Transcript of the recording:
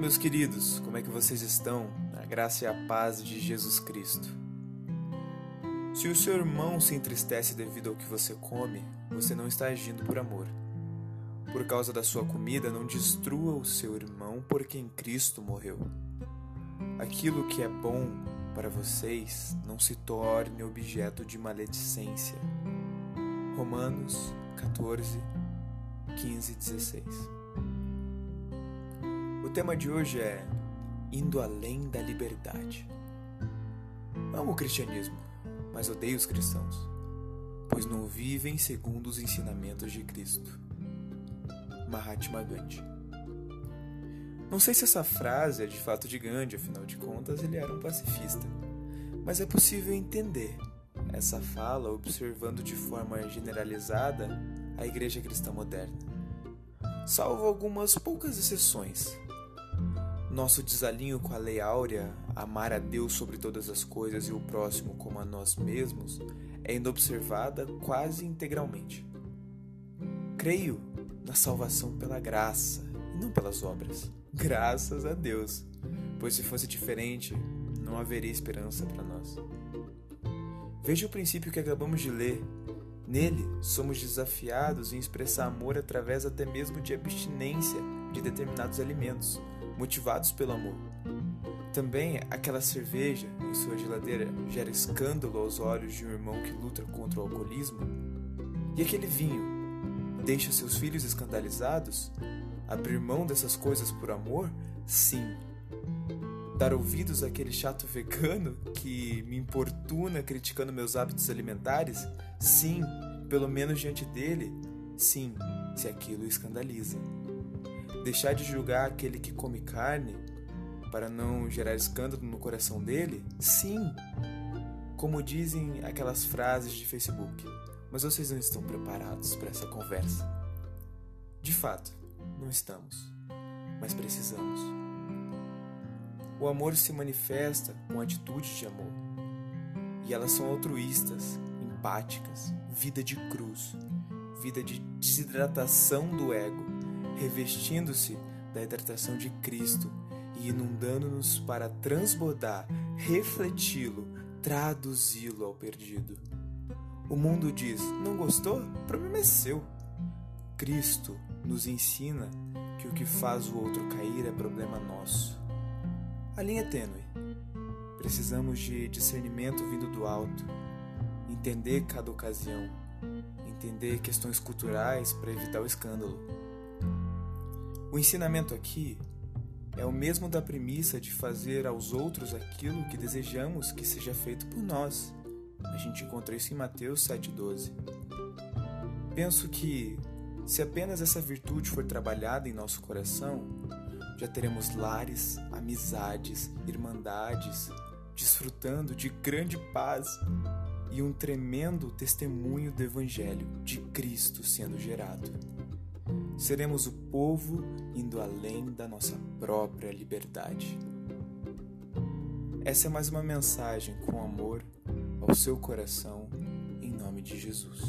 meus queridos, como é que vocês estão? A graça e a paz de Jesus Cristo. Se o seu irmão se entristece devido ao que você come, você não está agindo por amor. Por causa da sua comida, não destrua o seu irmão por quem Cristo morreu. Aquilo que é bom para vocês não se torne objeto de maledicência. Romanos 14, 15 e 16. O tema de hoje é Indo além da liberdade. Amo o cristianismo, mas odeio os cristãos, pois não vivem segundo os ensinamentos de Cristo. Mahatma Gandhi. Não sei se essa frase é de fato de Gandhi, afinal de contas ele era um pacifista, mas é possível entender essa fala observando de forma generalizada a igreja cristã moderna. Salvo algumas poucas exceções, nosso desalinho com a lei áurea, amar a Deus sobre todas as coisas e o próximo como a nós mesmos, é inobservada quase integralmente. Creio na salvação pela graça e não pelas obras. Graças a Deus, pois se fosse diferente, não haveria esperança para nós. Veja o princípio que acabamos de ler. Nele, somos desafiados em expressar amor através até mesmo de abstinência de determinados alimentos motivados pelo amor. Também aquela cerveja em sua geladeira gera escândalo aos olhos de um irmão que luta contra o alcoolismo? E aquele vinho deixa seus filhos escandalizados? Abrir mão dessas coisas por amor? Sim. Dar ouvidos àquele chato vegano que me importuna criticando meus hábitos alimentares? Sim, pelo menos diante dele? Sim, se aquilo escandaliza. Deixar de julgar aquele que come carne para não gerar escândalo no coração dele? Sim! Como dizem aquelas frases de Facebook, mas vocês não estão preparados para essa conversa. De fato, não estamos, mas precisamos. O amor se manifesta com atitudes de amor, e elas são altruístas, empáticas, vida de cruz, vida de desidratação do ego revestindo-se da hidratação de Cristo e inundando-nos para transbordar, refleti-lo, traduzi-lo ao perdido. O mundo diz: não gostou? O problema é seu. Cristo nos ensina que o que faz o outro cair é problema nosso. A linha é tênue. Precisamos de discernimento vindo do alto, entender cada ocasião, entender questões culturais para evitar o escândalo. O ensinamento aqui é o mesmo da premissa de fazer aos outros aquilo que desejamos que seja feito por nós. A gente encontra isso em Mateus 7,12. Penso que, se apenas essa virtude for trabalhada em nosso coração, já teremos lares, amizades, irmandades, desfrutando de grande paz e um tremendo testemunho do Evangelho de Cristo sendo gerado. Seremos o povo indo além da nossa própria liberdade. Essa é mais uma mensagem com amor ao seu coração, em nome de Jesus.